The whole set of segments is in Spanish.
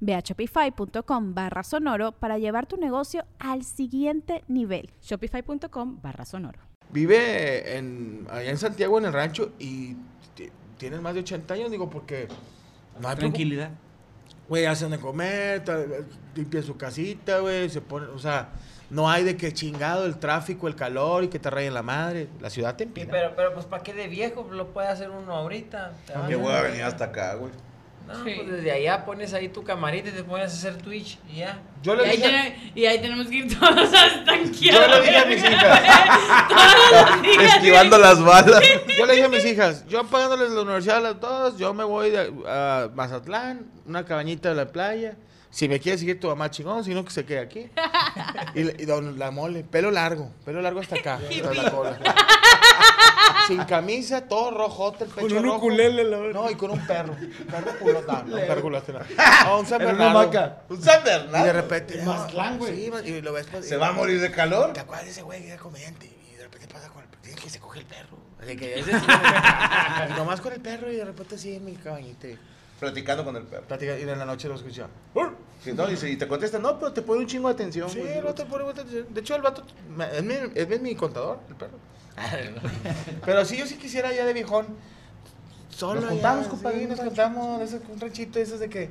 Ve a shopify.com barra sonoro para llevar tu negocio al siguiente nivel. Shopify.com barra sonoro. Vive en, allá en Santiago, en el rancho, y t- tiene más de 80 años, digo, porque no hay Tranquilidad. Güey, hacen de comer, ta- limpia su casita, güey, se pone, o sea, no hay de que chingado el tráfico, el calor y que te rayen la madre. La ciudad te empina. pero, pero pues para qué de viejo lo puede hacer uno ahorita. Vas Yo voy a venir hasta acá, güey. No, pues desde allá pones ahí tu camarita y te pones a hacer Twitch y ya. Yo Y le ahí, y ahí tenemos que ir todos a estanquear. yo le dije a mis hijas, Todos los días. Esquivando las balas. yo le dije a mis hijas, yo pagándoles la universidad a las dos, yo me voy de- a Mazatlán, una cabañita de la playa. Si me quiere seguir tu mamá chingón, si no que se quede aquí. Y, y don la mole, pelo largo, pelo largo hasta acá, hasta la cola. Sin camisa, todo rojote, el pecho Con un rojo. ukulele, la verdad. No, y con un perro. Un perro culota. No, un perro. No, No, un San Era una Bernardo. vaca. Un San Y de Bernardo. repente. Mazatlán, güey. Sí, y lo ves. pues, ¿Se va a morir de calor? ¿Te acuerdas de ese güey que era comediante? Y de repente pasa con el perro. Dice que se coge el perro. Así que ese sí, güey. y nomás con el perro y de repente sí en mi cabañita. y Platicando con el perro. Platica, y en la noche lo escucha. Sí, no, y, si- y te contesta, no, pero te pone un chingo de atención. Sí, güey. el vato pone mucha atención. De hecho, el vato me- es mi, es mi contador, el perro. Pero sí, yo sí quisiera ya de viejón. Solo Nos juntamos, sí, compadre, nos ese, un ranchito, esos de que,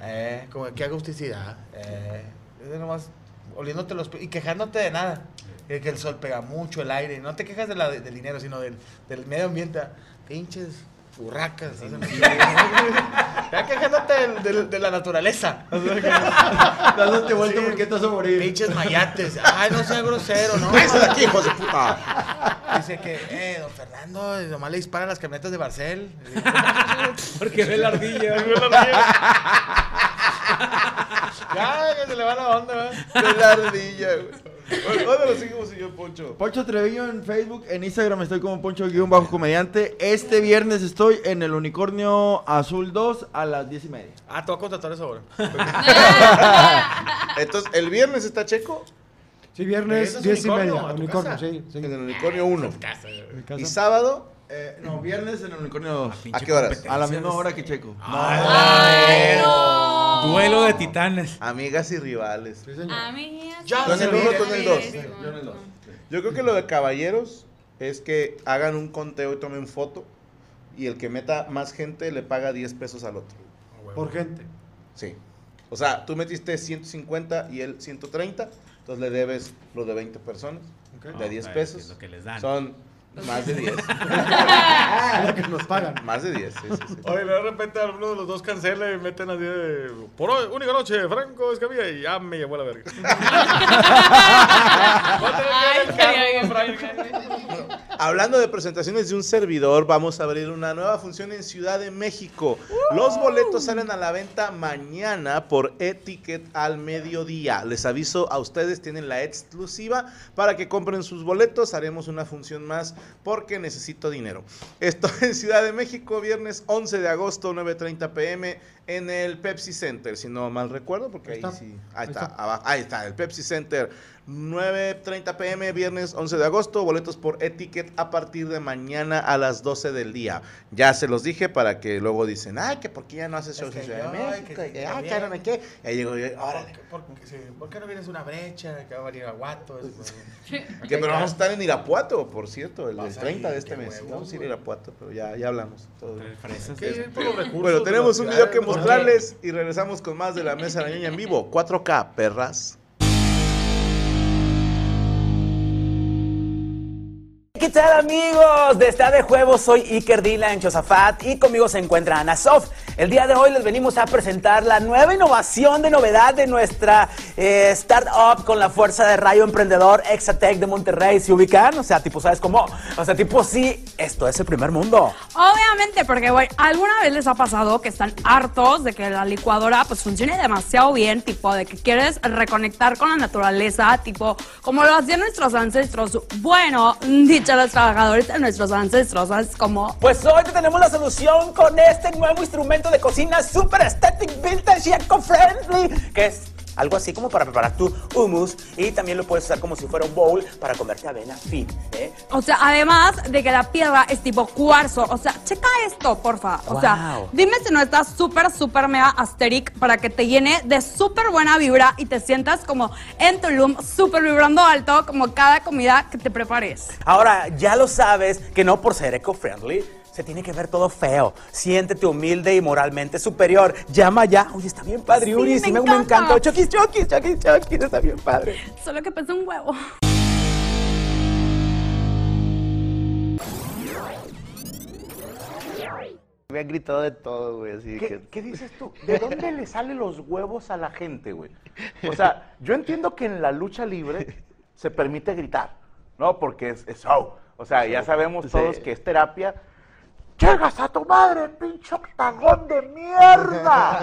eh, como que agusticidad, eh, es nomás oliéndote los pies y quejándote de nada. Que, que el sol pega mucho, el aire, no te quejas de la, del dinero, sino del, del medio ambiente. Pinches burracas. Ya quejándote de la naturaleza. Dándote vuelta Sí. porque vas a morir. Pinches mayates. Ay, no sea grosero, ¿no? Cállese de aquí, hijos de puta. Dice que, eh, don Fernando, nomás le disparan las camionetas de Barcel. Porque ve la ardilla. ya, que se le va la onda. De la ardilla, güey. ¿Dónde lo seguimos, señor Poncho? Poncho Treviño en Facebook, en Instagram estoy como Poncho-comediante. Este viernes estoy en el Unicornio Azul 2 a las 10 y media. Ah, te voy a contratar eso ahora. Entonces, ¿el viernes está Checo? Sí, ¿Eso viernes es 10 y media. ¿A tu Unicornio, sí. sí. En el Unicornio 1. Mi casa. ¿Y sábado? Eh, no, viernes en el Unicornio 2. ¿A qué horas? A la misma hora que Checo. Ay, no. Duelo de titanes. Amigas y rivales. Sí, señor. Amigas. ¿Tú en el sí, uno, tú en el dos? Sí, yo en el dos. Yo creo que lo de caballeros es que hagan un conteo y tomen foto. Y el que meta más gente le paga 10 pesos al otro. Por gente. Sí. O sea, tú metiste 150 y él 130. Entonces le debes lo de 20 personas. Ok. De 10 Ah, pesos. es lo que les dan. Son más de 10. Es lo que nos pagan. más de 10, sí, sí, sí. Oye, de repente alguno de los dos cancela y meten así de. Por hoy, única noche, Franco Escamilla, y ya me llevó a la verga. Hablando de presentaciones de un servidor, vamos a abrir una nueva función en Ciudad de México. Los boletos salen a la venta mañana por Etiquet al mediodía. Les aviso a ustedes, tienen la exclusiva para que compren sus boletos. Haremos una función más porque necesito dinero. Esto en Ciudad de México, viernes 11 de agosto, 9.30 pm en el Pepsi Center, si no mal recuerdo, porque ahí, Ahí está. sí. Ahí, Ahí está, está. abajo. Ahí está, el Pepsi Center. 9.30 pm, viernes 11 de agosto. Boletos por Etiquet a partir de mañana a las 12 del día. Ya se los dije para que luego dicen, ay, que por qué ya no haces shows en Ciudad de México. que que, ay, también. que no me qué. Y ahí digo, yo, órale. ¿Por, por- sí, ¿por qué no vienes una brecha? Que va a venir a Guato. Que pero vamos a estar en Irapuato, por cierto, el, el a 30 de este mes. huevos, Vamos a ir a. Irapuato, pero ya, ya hablamos. Todo. De tenemos un video que ciudades, mostrarles y regresamos con más de la mesa de la ñoña en vivo. 4K, perras. ¿Qué tal amigos? De Esta de Juegos soy Iker Dylan Chosafat y conmigo se encuentra Ana Sof. El día de hoy les venimos a presentar la nueva innovación de novedad de nuestra eh, startup con la fuerza de rayo emprendedor Exatec de Monterrey. ¿Se ubican? O sea, tipo, ¿sabes cómo? O sea, tipo, sí, esto es el primer mundo. Obviamente, porque, güey, ¿alguna vez les ha pasado que están hartos de que la licuadora pues funcione demasiado bien? Tipo, de que quieres reconectar con la naturaleza, tipo, como lo hacían nuestros ancestros. Bueno, dicho los trabajadores de nuestros ancestros, ¿sabes cómo? Pues hoy te tenemos la solución con este nuevo instrumento de cocina super aesthetic, vintage y eco-friendly, que es algo así como para preparar tu hummus y también lo puedes usar como si fuera un bowl para comerte avena fit. ¿eh? O sea, además de que la piedra es tipo cuarzo. O sea, checa esto, porfa. O sea, dime si no está súper, súper mega asteric para que te llene de súper buena vibra y te sientas como en Tulum, súper vibrando alto, como cada comida que te prepares. Ahora, ya lo sabes que no por ser eco-friendly se tiene que ver todo feo. Siéntete humilde y moralmente superior. Llama ya. Oye, está bien padre, Sí, Uri. me Sí, me, me encanta. encantó. Chokis, chokis, chokis, chokis. Está bien padre. Solo que pesa un huevo. Me han gritado de todo, güey, así ¿Qué, que... qué dices tú? ¿De dónde le salen los huevos a la gente, güey? O sea, yo entiendo que en la lucha libre se permite gritar, ¿no? Porque es, es show. O sea, ya sabemos todos Sí. que es terapia. ¡Llegas a tu madre, pinche octagón de mierda!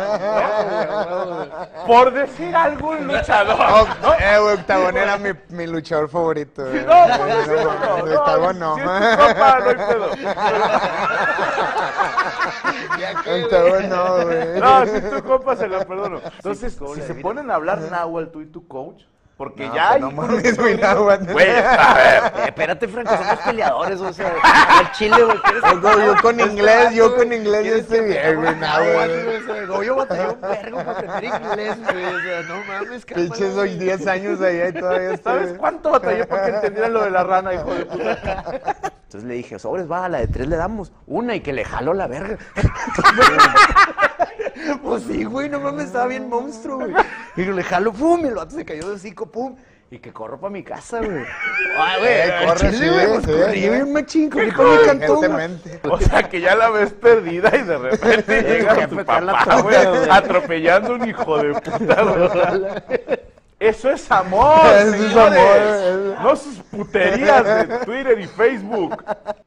¿No? Por decir algún luchador. ¿no? Eh, güey, Octagón era mi, mi luchador favorito. güey. No, por decirlo, no, no, no, Octagón no. Si es tu compa, no hay pedo. Octagón no, güey. No, si es tu compa se lo perdono. Entonces, si se ponen a hablar náhuatl tú y tu coach, porque No, ya pues hay... no mames, güey. Güey, a ver. Eh, espérate, Franco, somos peleadores, o sea, al chile, güey. ¿quieres Yo, con- yo con Este inglés, yo con inglés yo ¿quieres estoy bien, güey, no, yo batallé un vergo para aprender inglés, güey, o sea, no mames, Pinches cámara, soy güey. 10 años allá y todavía estoy. ¿Sabes cuánto batallé para que entendieran lo de la rana, hijo de puta? Entonces le dije, sobres, va, a la de tres le damos una y que le jalo la verga. Pues sí, güey, no mames, estaba bien monstruo, güey. Y le jalo, pum, y el vato se cayó de hocico, pum. Y que corro para mi casa, güey. Ay, güey, Eh, corre, chile, sí, güey, pues sí, corrí sí. bien machín, corrí para mi cantón. O sea, que ya la ves perdida y de repente llega tu papá, güey, atropellando a un hijo de puta, güey. Eso es amor, Eso es amor. No sus puterías de Twitter y Facebook.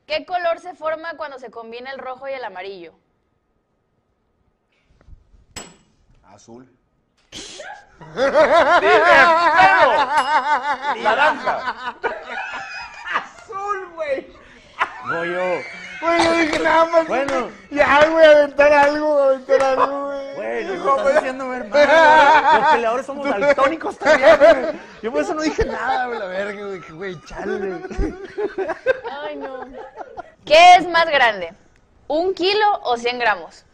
¿Qué color se forma cuando se combina el rojo y el amarillo? Azul. Naranja. Goyo. Güey, yo dije nada más. Bueno. Ya, güey, aventar algo, aventar algo, güey. Güey, no estás haciendo ver mal. Los peleadores somos daltónicos también, güey. Yo por eso no dije nada, güey, la verga, güey. Güey, chale. Ay, no. ¿Qué es más grande? ¿Un kilo o 100 gramos?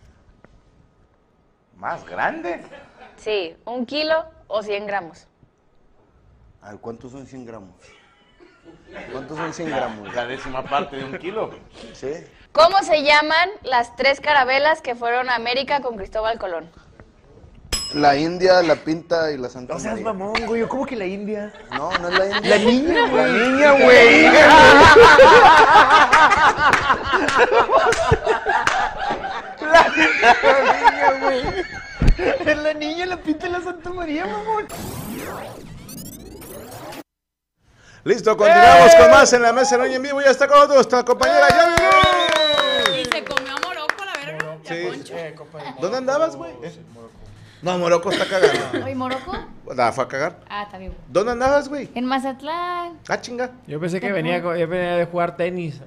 ¿Más grande? Sí, un kilo o 100 gramos. A ver, ¿cuántos son 100 gramos? ¿Cuántos son 100 gramos? La décima parte de un kilo. ¿Sí? ¿Cómo se llaman las tres carabelas que fueron a América con Cristóbal Colón? La India, la Pinta y la Santa No seas María. mamón, güey. ¿Cómo que la India? No, no es la India. La niña, güey. La niña, güey. Es la niña, la pinta de la Santa María, mamón. Listo, continuamos con más en la mesa de en vivo. Ya está con nosotros nuestra compañera Yavi. Y se comió a Morocco, la verga. Sí. Ya, Poncho. ¿Dónde andabas, güey? No, Morocco está cagando. ¿Oye, Morocco? La fue a cagar. Ah, está bien. ¿Dónde andabas, güey? En Mazatlán. Ah, chinga. Yo pensé que venía, co- yo venía de jugar tenis.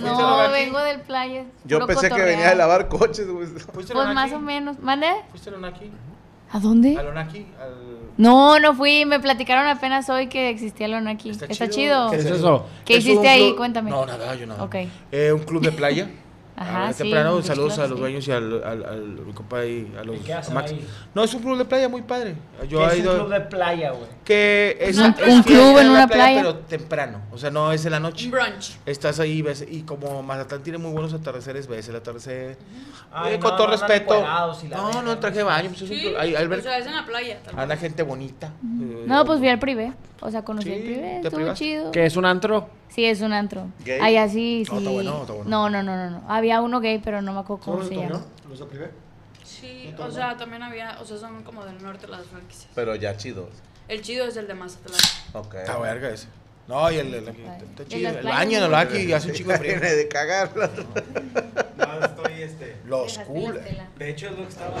No, vengo del playa. Yo pensé que venía de lavar coches, güey. Pues más o menos. ¿Mande? ¿Fuiste al Onaki? ¿A dónde? Al Onaki, al... No, no fui. Me platicaron apenas hoy que existía el aquí. Está, chido. ¿Qué es eso? ¿Qué Es hiciste ahí? club- Cuéntame. No, nada, yo nada. Ok. Eh, un club de playa. Ajá, sí, temprano, saludos club, a los sí. dueños y al, al, al, mi compa ahí, a los qué hacen a Max. ahí? No, es un club de playa muy padre. Yo ¿Qué he es un ido club de playa, güey? que es, Un- es un que club en la una playa. pero temprano, o sea, no es en la noche. Un brunch. Estás ahí ves y como Mazatlán tiene muy buenos atardeceres, ves el atardecer. Ay, eh, no, con todo no respeto. No, verga, no traje baño, pues es un Sí, club- hay, hay o sea, es en la playa. anda gente bonita. eh, No, pues vi al privé. O sea, conocí el privé. ¿te Estuvo chido. ¿Qué es un antro? Sí, es un antro. Allá sí, sí. No, está bueno, está bueno. No, no, no, no, no. Había uno gay, pero no me acuerdo cómo se llama. ¿Los privé? Sí, o sea, también había, o sea, son como del norte las franquicias. Pero ya chido. El chido es el de Mazatlán. Ok. Está verga ese. No, y el, el, está chido. El baño en el aquí hace un chico de frío. Viene de cagar. No, estoy este. Los cool. De hecho, es lo que estaba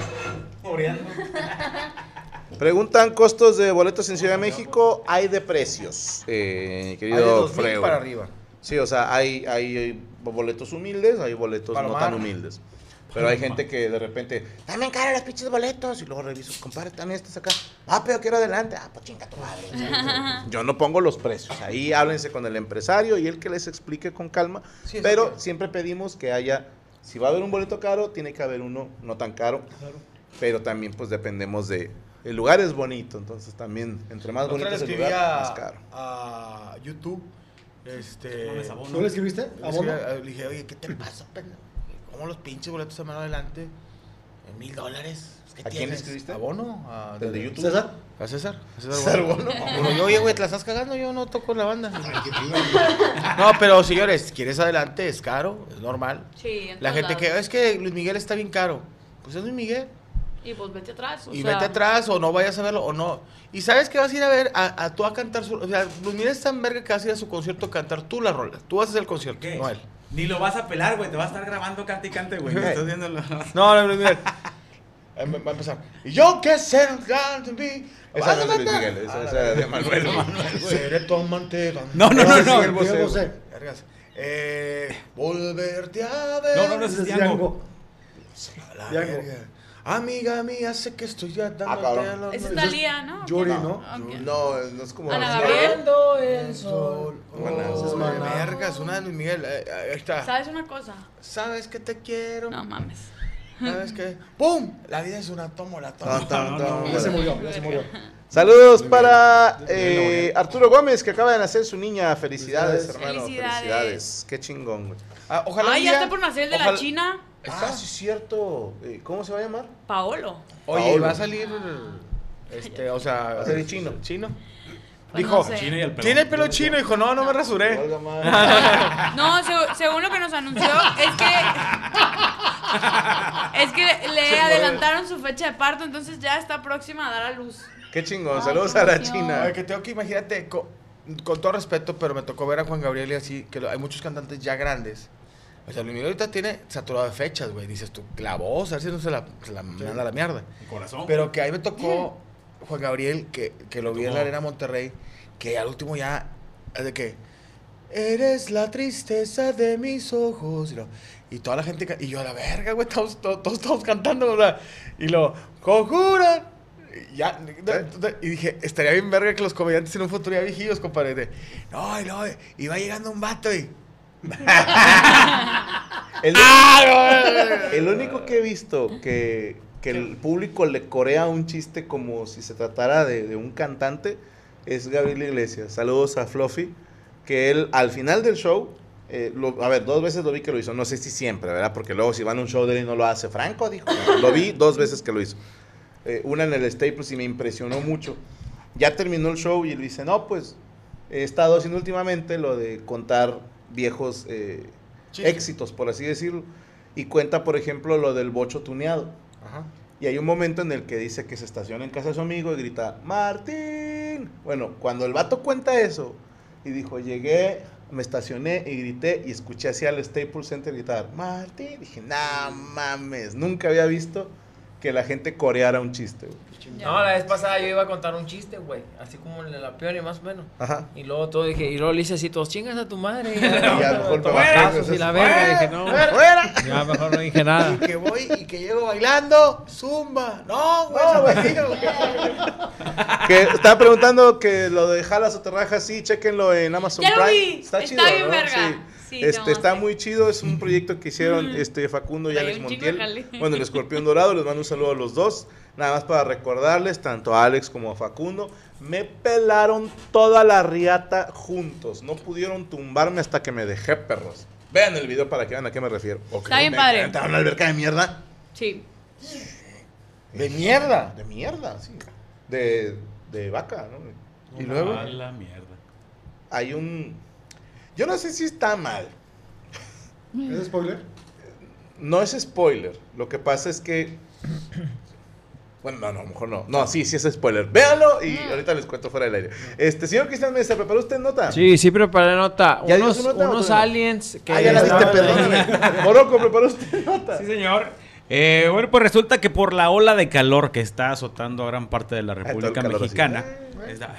oreando. Preguntan costos de boletos en Ciudad de México. Hay de precios, eh, Hay de querido 2000 Freo. para arriba. Sí, o sea, hay, hay boletos humildes, hay boletos no Palomar. tan humildes. Pero hay gente que de repente, dame en cara los pinches boletos. Y luego reviso, compadre, están estos acá. Ah, pero quiero adelante. Ah, pues chinga tu madre. Yo no pongo los precios. Ahí háblense con el empresario y él que les explique con calma. Sí, pero siempre pedimos que haya, si va a haber un boleto caro, tiene que haber uno no tan caro. Pero también pues dependemos de... El lugar es bonito, entonces también, entre más Otra bonito es el lugar, a, más caro. a YouTube. Este. abono. ¿Tú le escribiste? Le ¿Abono? a- Le dije, oye, ¿qué te pasa, pendejo? ¿Cómo los pinches boletos se van adelante? ¿En mil dólares? ¿Qué ¿A quién le tienes? escribiste? ¿A Bono? ¿A ¿El de YouTube? ¿César? A César. A César, César Bono. Bono. Digo, yo, oye, güey, ¿te la estás cagando? Yo no toco la banda. no, pero señores, ¿quieres adelante? Es caro, es normal. Sí, en La gente que, es que Luis Miguel está bien caro. Pues es Luis Miguel. Y pues vete atrás. O Y sea, vete atrás o no vayas a verlo o no. Y sabes que vas a ir a ver a, a tú a cantar su. O sea, Luis Miguel es tan verga que vas a ir a su concierto a cantar tú la rola. Tú vas hacer el concierto, ¿Qué? no él. Ni lo vas a pelar, güey. Te va a estar grabando cante y cante, güey. Estás viéndolo. No, no, Luis Miguel. Eh, Va a empezar. Y yo que sé to be. Esa no es de Luis Miguel, esa- Ah, es de Manuel. Seré tu amante. No, no, no, no. Eh, volverte a ver. No, no, no, es Diango. Diango. Verga. Amiga mía, sé que estoy ya dándote Ah, cabrón. los- Esa es Talía, ¿no? Yuri, ¿Quién? ¿no? Ok. No, no es como... Ana Gabriel. el sol. Oh, es Maná. vergas, una de Luis Miguel. eh, ahí está. ¿Sabes una cosa? Sabes que te quiero. No mames. ¿Sabes qué? ¡Pum! La vida es una tómbola, tómbola. Ya se murió, ya se murió. Saludos para eh, Arturo Gómez, que acaba de nacer su niña. Felicidades, Felicidades. hermano. Felicidades. Felicidades. Qué chingón, güey. Ah, ojalá un ya está por nacer el de la China. Ah, sí, es cierto. Eh, ¿Cómo se va a llamar? Paolo. Oye, Paolo. va a salir. Este, o sea. Va a ser chino. Chino. Pues Dijo, no sé. Chino y el pelón. tiene el pelo chino. Dijo, no, no me rasuré. No, seg- según lo que nos anunció, es que. es que le adelantaron su fecha de parto, entonces ya está próxima a dar a luz. Qué chingón. Ay, Saludos qué a la. China. Ay, que tengo que imagínate, co- con, todo respeto, pero me tocó ver a Juan Gabriel y así, que lo- hay muchos cantantes ya grandes. O sea, Luis Miguel ahorita tiene saturado de fechas, güey. Dices tú, la voz, a ver si no se la, se la manda a la mierda. Mi corazón. Pero que ahí me tocó Juan Gabriel, que, que lo vi en la Arena Monterrey, que al último ya, de que, eres la tristeza de mis ojos. Y, lo- y toda la gente, y yo a la verga, güey, todos, todos, todos estamos cantando, ¿verdad? Y lo, conjuran. Y Ya, de- de- y dije, estaría bien verga que los comediantes en un futuro ya viejillos, compadre. de, no, y no, y va llegando un vato y... El, ¡Ah, el único que he visto que, que el público le corea un chiste como si se tratara de, de un cantante es Gabriel Iglesias. Saludos a Fluffy, que él al final del show, eh, lo- a ver, dos veces lo vi que lo hizo, no sé si siempre, ¿verdad? Porque luego si van a un show de él y no lo hace, Franco dijo, lo vi dos veces que lo hizo. Eh, una en el Staples y me impresionó mucho. Ya terminó el show y él dice, no, pues he estado haciendo últimamente lo de contar viejos eh, éxitos, por así decirlo. Y cuenta, por ejemplo, lo del bocho tuneado. Ajá. Y hay un momento en el que dice que se estaciona en casa de su amigo y grita, Martín. Bueno, cuando el vato cuenta eso y dijo, llegué, me estacioné y grité y escuché hacia el Staples Center gritar, Martín. Dije, nah mames, nunca había visto que la gente coreara un chiste. güey". No, la vez pasada yo iba a contar un chiste, güey. Así como en la peor y más o menos. Ajá. Y luego todo dije, y luego le hice así, todos chingas a tu madre. Y ya mejor te y la verga, fuera, dije, no. fuera. Ya mejor no dije nada. Y que voy y que llego bailando, zumba. No, güey, No, no, güey. Que estaba preguntando que lo de Jalas o Terrajas, sí, chequenlo en Amazon Ya lo Prime. vi, está bien verga. Sí. Sí, este, no, está sí. muy chido, es un proyecto que hicieron este Facundo y Alex Montiel. Bueno, el Escorpión Dorado, les mando un saludo a los dos. Nada más para recordarles, tanto a Alex como a Facundo, me pelaron toda la riata juntos. No pudieron tumbarme hasta que me dejé perros. Vean el video para que vean a qué me refiero. Está bien Me padre. a una alberca de mierda. Sí. ¿De mierda? De mierda, sí. De, de vaca, ¿no? Y luego A la mierda. hay un... Yo no sé si está mal. ¿Es spoiler? No es spoiler. Lo que pasa es que. Bueno, no, no, a lo mejor no. No, sí, sí es spoiler. Véanlo y ahorita les cuento fuera del aire. Este, señor Cristian Mesa, ¿preparó usted nota? Sí, sí preparé nota. ¿Ya Unos, su nota o unos aliens que... Ah, ya la viste, perdóname. Morocco, ¿preparó usted nota? Sí, señor. Eh, bueno, pues resulta que por la ola de calor que está azotando a gran parte de la República. Mexicana, está-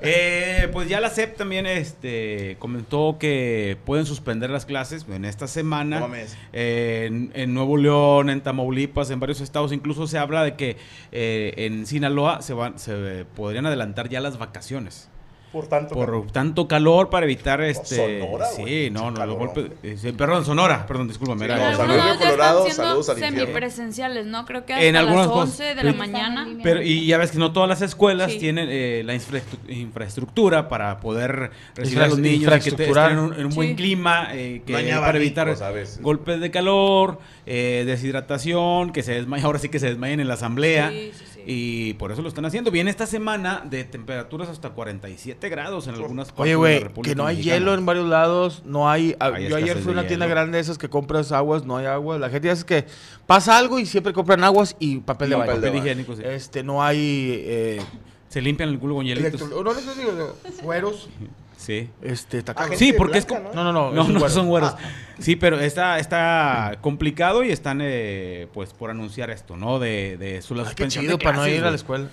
eh, pues ya la SEP también este, comentó que pueden suspender las clases en esta semana. No. Eh, en, en Nuevo León, en Tamaulipas, en varios estados. Incluso se habla de que eh, en Sinaloa se, van, se podrían adelantar ya las vacaciones. Por tanto. Por tanto calor para evitar este. Sonora, sí, no, no, los golpes. eh, perdón, Sonora, perdón, discúlpame. Sí, era- no, Colorado, saludos al semipresenciales, ¿no? Creo que hasta En algunas las cosas. 11 de la Pero- mañana. Pero, y ya ves que no todas las escuelas Sí. tienen eh, la infraestru- infraestructura para poder recibir a los niños y que te- estén en un, en un buen clima, eh, que para evitar golpes de calor, eh, deshidratación, que se desmayen, ahora sí que se desmayen en la asamblea. Sí, sí, sí. Y por eso lo están haciendo. Viene esta semana de temperaturas hasta 47 grados en algunas partes Oye, de güey, que no hay Mexicana. hielo en varios lados, no hay... a- Hay yo ayer escasez fui a una tienda hielo. grande de esas que compras aguas, no hay agua. La gente dice que pasa algo y siempre compran aguas y papel de Y baño. papel de higiénico, sí. Este, no hay... Eh, Se limpian el culo con hielitos. electro- no, no, no, no, no, fueros. Sí. Este, está Ah, cabrón. gente Sí, porque es como... No, no, no. No, no son güeros. Sí, pero está, está complicado y están, eh, pues, por anunciar esto, ¿no? De, de su la qué suspensión chido de para no clases, ir a la escuela.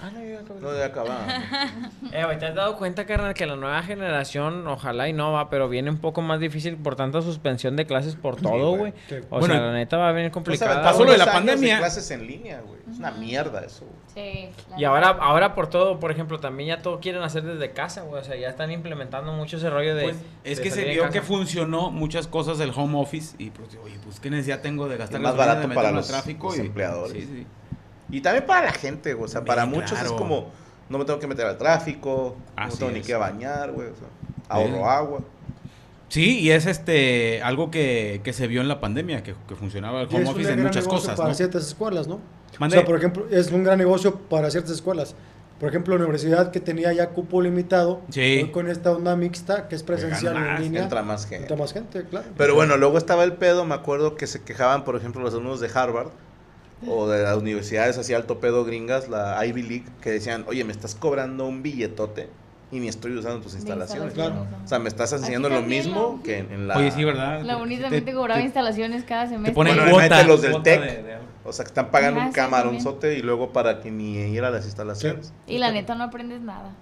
No, de acabar. Eh, güey, ¿te has dado cuenta, carnal, que la nueva generación, ojalá y no va, pero viene un poco más difícil por tanta suspensión de clases por todo, güey? Sí. O Bueno, sea, la neta va a venir complicada. pasó lo de la pandemia. clases en línea, güey. Es una mierda eso. güey. Sí. la Y ahora, ahora por todo, por ejemplo, también ya todo quieren hacer desde casa, güey. O sea, ya están implementando mucho ese rollo de. Pues, es de que se salir de vio que funcionó muchas cosas del home office y pues, oye, pues qué necesidad tengo de gastar Y más barato de para los- tráfico los y- empleadores. sí, sí. Y también para la gente. O sea, para muchos claro. es como, no me tengo que meter al tráfico, no Así tengo ni es. que bañar, güey. O sea, ahorro Sí. agua. Sí, y es este algo que, que se vio en la pandemia, que, que funcionaba el home office en muchas cosas, para ¿no? ciertas escuelas, ¿no? Mande. O sea, por ejemplo, es un gran negocio para ciertas escuelas. Por ejemplo, la universidad que tenía ya cupo limitado, Sí. hoy con esta onda mixta que es presencial Ganan en más, línea, Entra más gente. entra más gente, claro. Pero bueno, luego estaba el pedo, me acuerdo que se quejaban, por ejemplo, los alumnos de Harvard o de las universidades así alto pedo gringas, la Ivy League, que decían, oye, me estás cobrando un billetote y ni estoy usando tus instalaciones. instalaciones, O sea, me estás enseñando lo mismo la- que en, en la... Oye, sí, ¿verdad? La Te- UNI te- también te cobraba te- instalaciones cada semestre. ponen Bueno, cuota, los del cuota TEC. de- de- O sea, que están pagando Ajá, un sí, camaronzote y luego para que ni ir a las instalaciones. Y la neta no aprendes nada.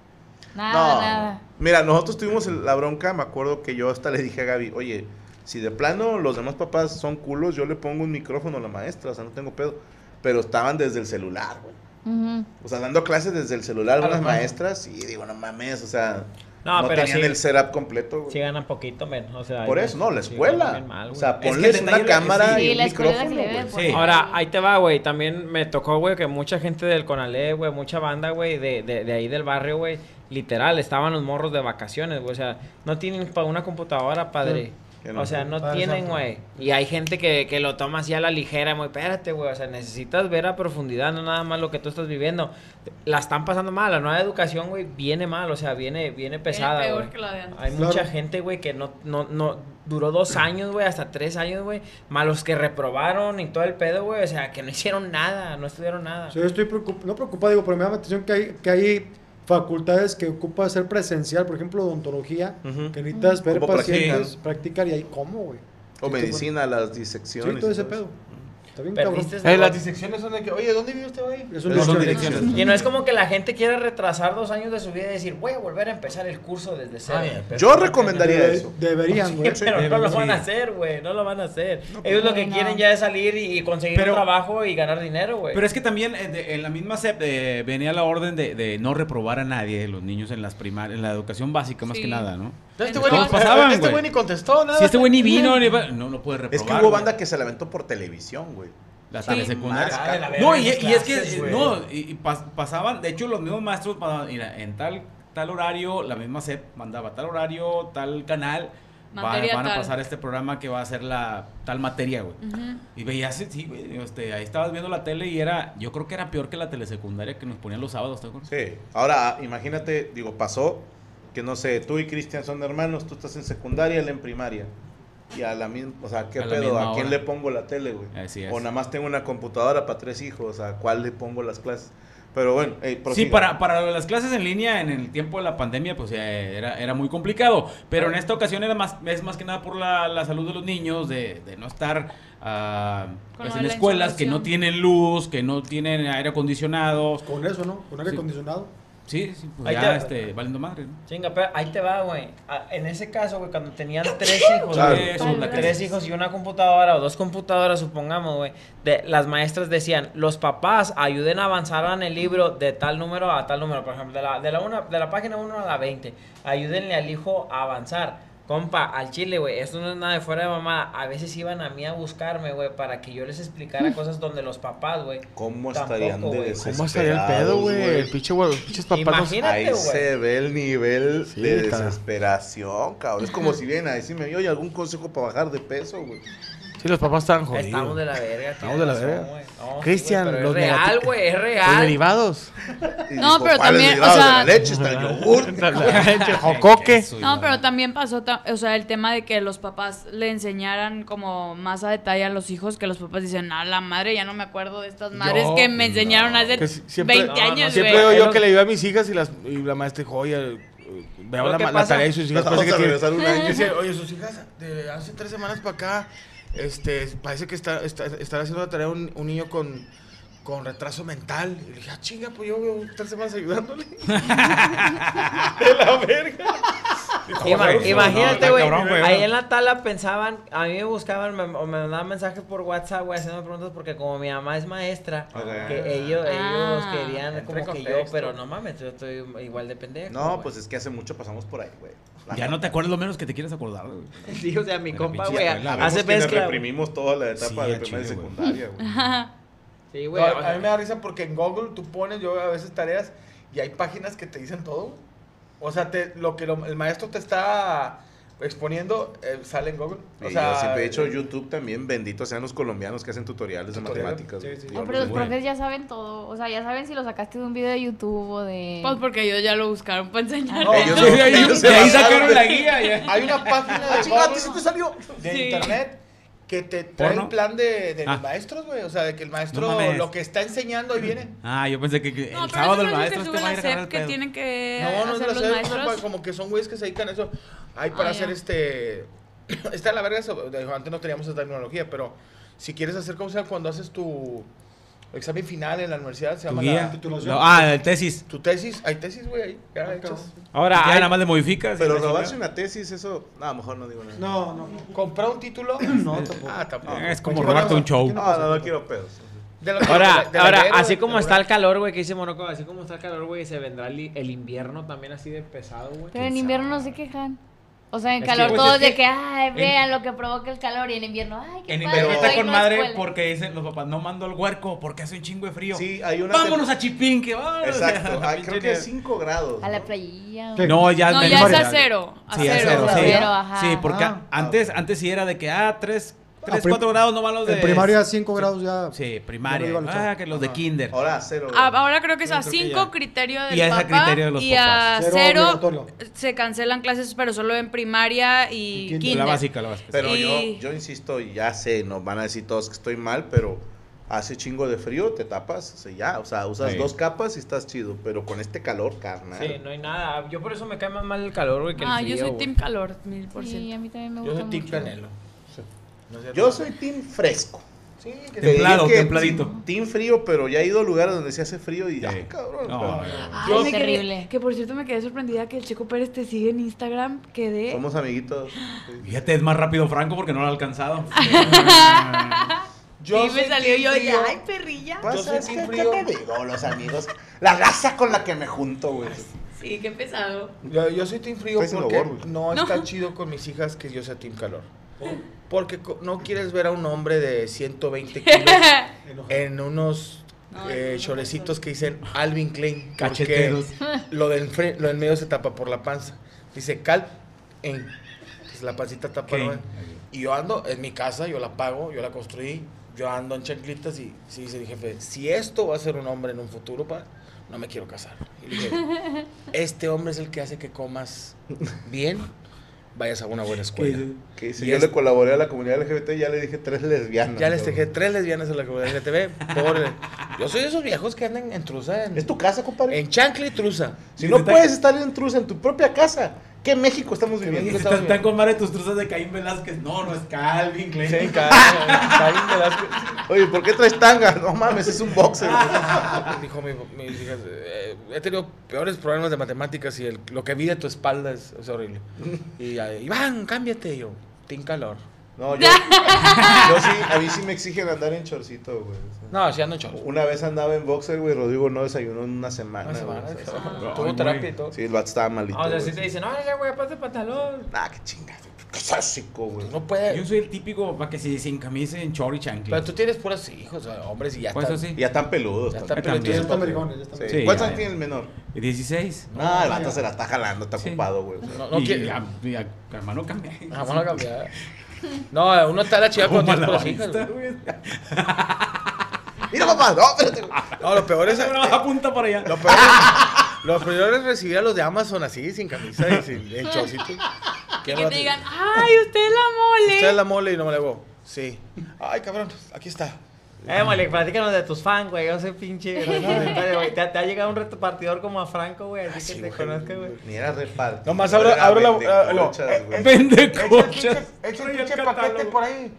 Nada, No, nada. Mira, nosotros tuvimos la bronca, me acuerdo que yo hasta le dije a Gaby, oye, si de plano los demás papás son culos, yo le pongo un micrófono a la maestra, o sea, no tengo pedo. Pero estaban desde el celular, güey. O sea, dando clases desde el celular A unas maestras y digo, no mames, o sea, No, no, pero tenían sí- el setup completo, güey. Sí ganan poquito, men. O sea, Por eso, no, la escuela. mal, o sea, Es que el ponles una cámara Sí, y un la escuela es la que micrófono, güey. Sí. Ahora, ahí te va, güey. También me tocó, güey, que mucha gente del Conalé, güey, mucha banda, güey, de, de, de ahí del barrio, güey, literal, estaban los morros de vacaciones, güey. O sea, no tienen para una computadora, padre. Que no. O sea, no Padre tienen, güey. Y hay gente que, que lo toma así a la ligera, muy, espérate, güey. O sea, necesitas ver a profundidad, no nada más lo que tú estás viviendo. La están pasando mal, la nueva educación, güey, viene mal, o sea, viene, viene pesada, peor güey. que la de antes. Hay Claro. mucha gente, güey, que no, no, no, duró dos años, güey, hasta tres años, güey. Más los que reprobaron y todo el pedo, güey. O sea, que no hicieron nada, no estudiaron nada. O sea, yo estoy preocup- no preocupado, digo, pero me llama la atención que hay, que hay facultades que ocupa ser presencial, por ejemplo, odontología, Ujú. que necesitas ver pacientes, practicar y ahí cómo, güey. O Sí, medicina, las Sí, disecciones. todo y ese todo pedo. Eso. Está bien Perdiste cabrón. Eh, las disecciones son de que, oye, ¿dónde vive usted hoy? Es un Esas son discretion. direcciones. Y no es como que la gente quiera retrasar dos años de su vida y decir, voy a volver a empezar el curso desde cero. Yo recomendaría Debe- eso. Deberían, güey. Pero no lo van a hacer, güey. No lo van a hacer. Ellos lo que no. quieren ya es salir y conseguir Pero- un trabajo y ganar dinero, güey. Pero es que también eh, de- en la misma SEP eh, venía la orden de, de no reprobar a nadie, los niños en las primarias, en la educación básica más Sí. que nada, ¿no? Este güey ni- pasaban, este güey. ni contestó nada. Si este güey ni vino, ni va- no, no puede reprobar. Es que hubo güey. banda que se la aventó por televisión, güey. La Sí. de la No, y, es que, güey. no, y, y pas- pasaban, de hecho, los mismos maestros, pasaban, mira, en tal, tal horario, la misma SEP mandaba tal horario, tal canal, Materia van a tal. pasar este programa que va a ser la tal materia, güey. Y veías, sí, güey, este, ahí estabas viendo la tele y era, yo creo que era peor que la telesecundaria que nos ponían los sábados, ¿te acuerdas? Sí. Ahora, imagínate, digo, pasó que no sé, tú y Cristian son hermanos, tú estás en secundaria, él en primaria. Y a la misma, o sea, ¿qué A pedo? ¿A quién hora. le pongo la tele, güey? Así es. O nada más tengo una computadora para tres hijos, ¿a cuál le pongo las clases? Pero bueno, Sí, para, para las clases en línea en el tiempo de la pandemia, pues eh, era, era muy complicado. Pero en esta ocasión era más, es más que nada por la, la salud de los niños, de, de no estar pues, lo en escuelas que no tienen luz, que no tienen aire acondicionado. Con eso, ¿no? Con aire Sí. acondicionado. Sí, sí, pues Ahí ya, te- este, valiendo madre. ¿no? Chinga, pero ahí te va, güey. Ah, En ese caso, güey, cuando tenían tres hijos, Claro. güey, Eso es la tres crisis. hijos y una computadora o dos computadoras, supongamos, güey, de, las maestras decían, los papás ayuden a avanzar en el libro de tal número a tal número, por ejemplo, de la, de la, una, de la página 1 a la 20, ayúdenle al hijo a avanzar. Compa, al chile, güey, esto no es nada de fuera de mamada. A veces iban a mí a buscarme, güey, para que yo les explicara cosas donde los papás, güey. ¿Cómo tampoco, estarían de. ¿Cómo estaría el pedo, güey? El pinche, güey, los pinches papás. no- Imagínate, Ahí güey. se ve el nivel Sí, de está. desesperación, cabrón. Es como si vienen a decirme, oye, algún consejo para bajar de peso, güey. Sí, los papás estaban jodidos. Estamos de la verga. Estamos de la verga. No, sí, Cristian, pero los es real, güey, es Los real. derivados. No, pero ¿Cuáles también, o derivados de sea, la leche está el yogur. La leche, jocoque. No, pero también pasó, o sea, el tema de que los papás le enseñaran como más a detalle a los hijos, que los papás dicen, a la madre, ya no me acuerdo de estas madres Yo- que me enseñaron hace Que si- siempre, 20 años, Siempre digo yo que le digo a mis hijas y, las, y la maestra dijo, oye, veo la, la tarea y sus hijas parece que tienen- oye, sus hijas de hace tres semanas para acá, este, parece que está, está, están haciendo la tarea un, un niño con, con retraso mental. Y le dije, ah, chinga, pues yo veo tres semanas ayudándole. de la verga. Dijo, Ima- "Bueno, imagínate, güey. ahí en la tala pensaban, a mí me buscaban me- o me mandaban mensajes por WhatsApp, güey, haciendo preguntas porque como mi mamá es maestra, que ellos, ellos Ah, querían entra como que yo, pero no mames, yo estoy igual de pendejo. No, pues es que hace mucho pasamos por ahí, güey. Ya no te acuerdas lo menos que te quieres acordar, güey. Sí, o sea, mi Pero compa, güey, hace que mezcla. reprimimos toda la etapa Sí, de primaria y secundaria, güey. Sí, güey. a mí me da risa porque en Google tú pones, yo a veces tareas y hay páginas que te dicen todo. O sea, te, lo que lo- el maestro te está exponiendo eh, sale en Google. O Y sea, yo siempre he dicho eh, YouTube también, benditos sean los colombianos que hacen tutoriales de Tutorial, matemáticas. sí, sí. No, los pero los bendigo. profes ya saben todo. O sea, ya saben si lo sacaste de un video de YouTube o de. Pues porque ellos ya lo buscaron para enseñar. No, Ellos no- de ellos se de ahí sacaron en- la guía. ya. Hay una página de, Ah, ¿sí te salió? de Sí. internet que te trae ¿Porno? el plan de, de Ah. los maestros, güey. O sea, de que el maestro No lo que está enseñando ahí viene. Ah, yo pensé que, que No, el pero sábado el no es maestro que este sube va a la ir a agarrar SEP que tienen que No, no es hacer de los la SEP, maestros. como que son güeyes que se dedican a eso. Hay para Ah, hacer ya. este. Está en la verga Antes no teníamos esa tecnología, pero si quieres hacer como sea cuando haces tu examen final en la universidad, se Tu llama guía. la, titulación. No, ah, el tesis. tu tesis. Hay tesis, güey, ahí. Ya hechas. Ahora, Ya hay- nada más le modificas. Pero robarse una tesis, eso. No, a lo mejor no digo nada. No, no. ¿Comprar un título? No, tampoco. Ah, tampoco. Es como Pues, robarte un show. No, no, no quiero pedos. de lo que- Ahora, de la- de la ahora así como está el calor, güey, que dice Monoco, así como está el calor, güey, se vendrá el, el invierno también así de pesado, güey. Pero en invierno no se quejan. O sea, en Es que, calor pues, todos es de que que, ay, en- vean lo que provoca el calor. Y en invierno, ay, qué En padre, invierno está con madre escuela. porque dicen los papás, no mando al huerco porque hace un chingo de frío. Sí, hay una. Vámonos a Chipinque. vámonos. Exacto, hay, creo que Pinche- 5 grados. A la ¿no? playilla. No, ya No, ya es a cero. A Sí, a cero. cero, A sí. cero, ajá. Sí, porque Ah. antes, antes sí era de que, ah, 3, Ah, 3 prim- 4 grados no van los de... En primaria 5 grados ya. Sí, primaria. No a. Ah, que los de kinder. Ahora cero. Ah, ahora creo que es Yo a creo que 5 ya. criterio del Y es a papá criterio de los y a papás. Cero 0 obligatorio. se cancelan clases pero solo en primaria y, Y kinder. kinder. La básica, la básica. Pero Y- yo, yo insisto, ya sé, nos van a decir todos que estoy mal, pero hace chingo de frío, te tapas, o sea, ya, o sea, usas Sí. dos capas y estás chido, pero con este calor, carnal. Sí, no hay nada. Yo por eso me cae más mal el calor, güey, que el Ah, frío, yo soy team calor, mil por Sí, ciento. a mí también me Yo gusta soy Team mucho. Canelo. No es. Yo soy team fresco. Sí, que Te Templado, que templadito. Team frío, pero ya he ido a lugares donde se hace frío y ya, Sí. cabrón. No, pero- no, no. Ay, Yo- quedé- terrible. que por cierto me quedé sorprendida que el Checo Pérez te sigue en Instagram. Quedé. Somos amiguitos. Fíjate, es más rápido Franco porque no lo ha alcanzado. Yo sí, me salió yo frío. ay, perrilla. Pues, Yo soy es team ¿qué frío. te digo, los amigos? La raza con la que me junto, güey. Sí, qué pesado. Yo, yo soy team frío Estoy porque no, está chido con mis hijas que yo sea team calor. Porque co- no quieres ver a un hombre de 120 kilos en unos No, eh, chorecitos que dicen Alvin Klein. porque Cacheteros. Lo del, fre- lo del medio se tapa por la panza. Dice Cal en. Pues la pancita tapa. Y yo ando en mi casa, yo la pago, yo la construí. Yo ando en chanclitas y sí dice mi jefe, si esto va a ser un hombre en un futuro, pa, no me quiero casar. Y le dije, este hombre es el que hace que comas bien, vayas a una buena escuela. Que si Y yo es- le colaboré a la comunidad LGBT, ya le dije tres lesbianas. Ya les dejé tres lesbianas en la comunidad LGTB. Pobre. Yo soy de esos viejos que andan en trusa. En, Es tu casa, compadre. En chancla y trusa. Si no puedes estar en trusa en tu propia casa, ¿qué México estamos viviendo? Están, están con madre tus truzas de Caín Velázquez. No, no es Calvin Klein. Sí, Caín Velázquez. Oye, ¿por qué traes tanga? No mames, es un boxer. Dijo mi, mi hija, eh, he tenido peores problemas de matemáticas y el- lo que vi de tu espalda es, es horrible. Y ya, Iván, cámbiate. Y yo, ten calor. No, yo, yo sí, a mí sí me exigen andar en chorcito, güey. No, sí ando en shorts. Una vez andaba en boxer, güey, Rodrigo no desayunó en una semana. Una semana, güey, Tuvo terapia y todo. Sí, el vato estaba malito. O sea, si te dicen, oye, güey, ponte pantalón. Ah, qué chingada. Qué sásico, güey. No puede. Yo soy el típico para que si sin camisa en short y chanclas. Pero tú tienes puros hijos, hombres, y ya Pues están. sí. Ya están peludos. Ya están peludos. Ya están ya están Sí. ¿Cuántos ya, años tiene el menor? 16. No, el vato se la está jalando, está ocupado, güey. No, no y, quiere- ya, ya, hermano, cambia. No, uno está la chiva cuando tienes puras hijas. Malabarista, güey. güey. Mira, papá, no, espérate. No, lo peor es. Apunta para allá. Lo peor es, lo peor es recibir a los de Amazon así, sin camisa y sin. ¿Qué Que te digan, ay, usted es la mole. Usted es la mole y no me la hago. Sí. Ay, cabrón, aquí está. Eh, Mole, platícanos de tus fans, güey. Yo sé pinche. güey. ¿Te, te ha llegado un repartidor como a Franco, güey, así que te conozca, güey. Ni era reparto. Nomás abro, abro la. ah, Vendecochas, güey. Vende Echa el cochas. pinche- echa el pinche paquete por ahí.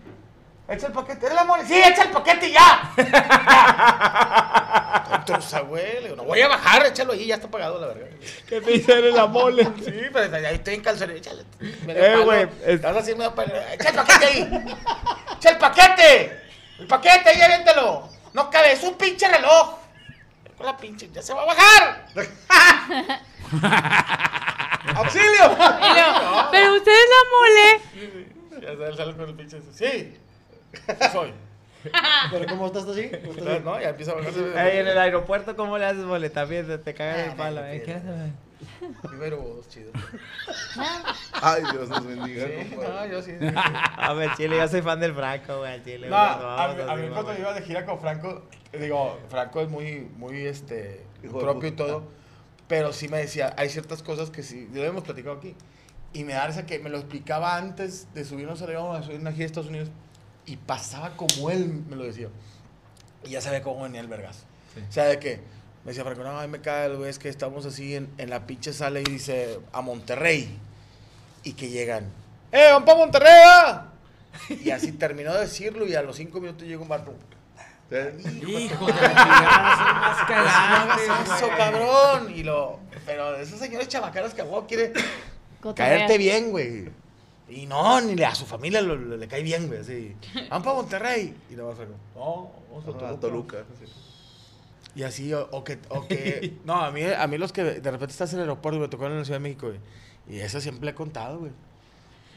Echa el paquete. ¿Eres la mole? Sí, echa el paquete ya. Truza, güey. No voy a bajar, échalo ahí, ya está pagado, la verdad. ¿Qué te eres la mole? Sí, pero ahí estoy en calzones. Échale. Eh, güey, es- Estás haciendo palo. Echa el paquete ahí. Echa el paquete. El paquete ahí, aviéntalo. No cabe, es un pinche reloj. Con la pinche, ya se va a bajar. ¡Auxilio! Luego, Pero usted es la mole. Ya sale, sale con el pinche. Sí. Sí soy. Pero ¿cómo estás así? ¿Cómo estás así? No, ya empieza a bajarse. Ey, en el aeropuerto, ¿cómo le haces, Mole? También te, te cagan el palo, eh. ¿Qué haces, Primero vos, chido. Ay, Dios nos bendiga. Sí, no, yo sí. A ver, Chile, yo soy fan del Franco, güey, al Chile. No, güey, a, mí- a mí cuando iba de gira con Franco, digo, Franco es muy, muy, este, Hijo de propio y todo, pero sí me decía, hay ciertas cosas que sí, ya lo hemos platicado aquí, y me da risa que me lo explicaba antes de subirnos a a subir una gira a Estados Unidos, y pasaba como él me lo decía, y ya sabía cómo venía el vergazo. O sea, de que, me decía Franco, no, a mí me cae el güey, es que estamos así en, en la pinche sala y dice, a Monterrey, y que llegan, ¡eh, vamos para Monterrey! ah!" Y así terminó de decirlo y a los cinco minutos llega un barco. Hijo de la chingada, son más cagantes, eso, cabrón. Y lo, pero de esos señores chabacaras que a huevo quiere Cotorrea. caerte bien, güey. Y no, ni le- a su familia lo- lo- le cae bien, güey. Así. Vamos para Monterrey. Y lo vas a no, vamos a Toluca. Toluca. Y así, o, o que, o que, no, a mí, a mí los que de repente estás en el aeropuerto, me tocó en la Ciudad de México, güey. Y eso siempre le he contado, güey.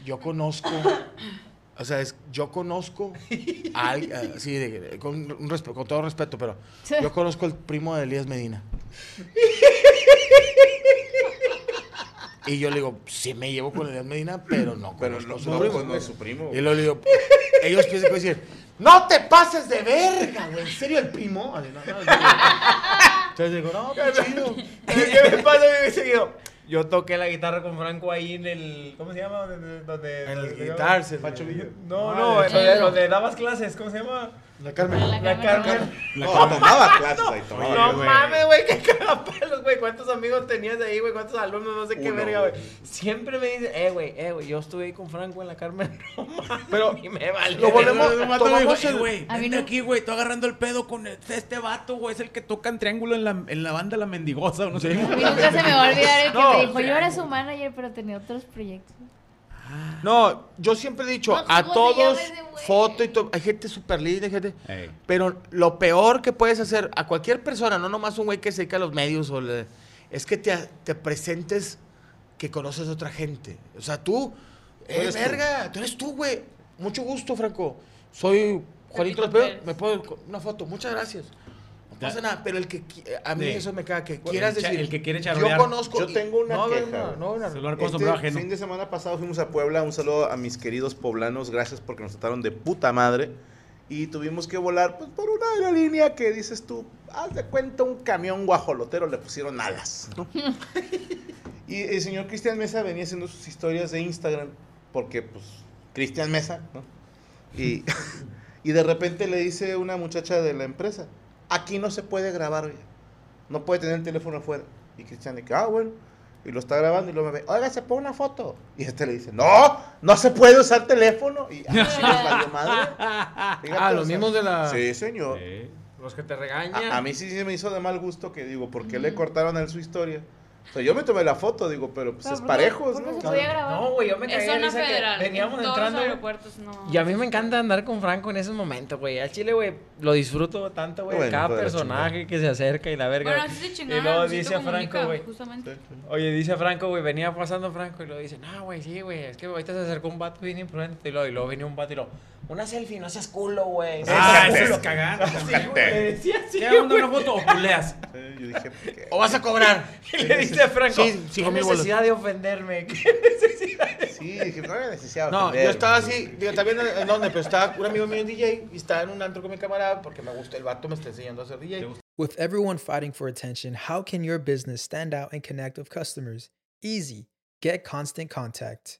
Yo conozco, o sea, es, yo conozco a alguien, sí, de- con, un respe- con todo respeto, pero yo conozco al primo de Elías Medina. Y yo le digo, sí me llevo con Elías Medina, pero no Pero conozco no, su no, primo, no es su primo. Y luego le digo, ellos piensan que voy a decir, no te pases de verga, güey. ¿En serio el primo? Así, no, no, en serio. Entonces digo, no, qué chido. ¿Qué me pasa muy seguido? Yo toqué la guitarra con Franco ahí en el. ¿Cómo se llama? Donde. donde En el donde- Guitar Center. Pacho Villa. No, Ah, no, donde dabas clases. ¿Cómo se llama? La Carmen. La La Carmen. Carmen. No, tomaba clases ahí, tomaba. No güey. mames, güey, qué cagapalos, güey. ¿Cuántos amigos tenías ahí, güey? ¿Cuántos alumnos? No sé qué Uno, verga, güey. Siempre me dicen, eh, güey, eh, güey, yo estuve ahí con Franco en la Carmen. No mames. Pero y me vale. lo volvemos- dijo, tomamos "Eh, el- güey, A mí vente no- aquí, güey, estoy agarrando el pedo con este, este vato, güey, es el que toca en triángulo en la, en la banda La Mendigosa, o no sé. A mí nunca se me va a olvidar el que No, me dijo, yo era su manager, pero tenía otros proyectos. No, yo siempre he dicho, No, a ¿cómo se todos, foto y todo. Hay gente súper linda, hay gente. Ey. Pero lo peor que puedes hacer a cualquier persona, no nomás un güey que se dedica a los medios, o le- es que te, te presentes que conoces a otra gente. O sea, tú, eh, verga, tú eres tú, güey. Mucho gusto, Franco. Soy Juanito López, me puedo una foto. Muchas gracias. No pasa nada, pero el que qui- a mí Sí. eso me caga que El quieras decir. el que quiere Yo charolear. conozco. Yo tengo una no, queja, No, no, no, con Este ajeno. fin de semana pasado fuimos a Puebla. Un saludo a mis queridos poblanos. Gracias porque nos trataron de puta madre. y tuvimos que volar pues, por una aerolínea que dices tú, haz de cuenta un camión guajolotero, le pusieron alas. ¿no? y el señor Cristian Mesa venía haciendo sus historias de Instagram, porque pues Cristian Mesa, ¿no? Y, y de repente le dice una muchacha de la empresa, aquí no se puede grabar, no puede tener el teléfono afuera. Y Cristian dice, ah, bueno. Y lo está grabando y luego me ve, oiga, se pone una foto. Y este le dice, no, no se puede usar teléfono. Y así les valió madre. Fíjate, Ah, los mismos de la- Sí, señor. Los que te regañan. A, a mí sí se me hizo de mal gusto que digo, ¿por qué le cortaron a él su historia? O sea, yo me tomé la foto, digo, pero pues Pero es ¿por qué- parejos, por qué ¿no? se podía grabar? No, güey, yo me de zona risa que federal, veníamos en todos entrando. los aeropuertos, no. Y a mí me encanta andar con Franco en esos momentos, güey. Al chile, güey, lo disfruto tanto, güey. Bueno, Cada personaje que se acerca y la verga. Bueno, así se y luego a dice a Franco, güey. justamente. Oye, dice Franco, güey, venía pasando Franco y lo dice, no, güey, sí, güey, es que ahorita se acercó un vato bien imprudente. Y luego, y luego venía un vato y lo, una selfie, no seas culo, güey. Ah, culo". es. Sí, le decía así, ¿Te hago una foto o culeas? Yo dije, ¿por qué? O vas a cobrar. Y le dice a Franco, Sí, cinco ¿qué necesidad de ofenderme? ¿Qué necesidad de Sí, dije, no había necesidad de No, yo ofender. estaba así, digo, viendo en dónde, pero estaba un amigo mío en DJ y estaba en un antro con mi camarada porque me gusta el vato, me está enseñando a hacer DJ. With everyone fighting for attention, how can your business stand out and connect with customers? Easy. Get Constant Contact.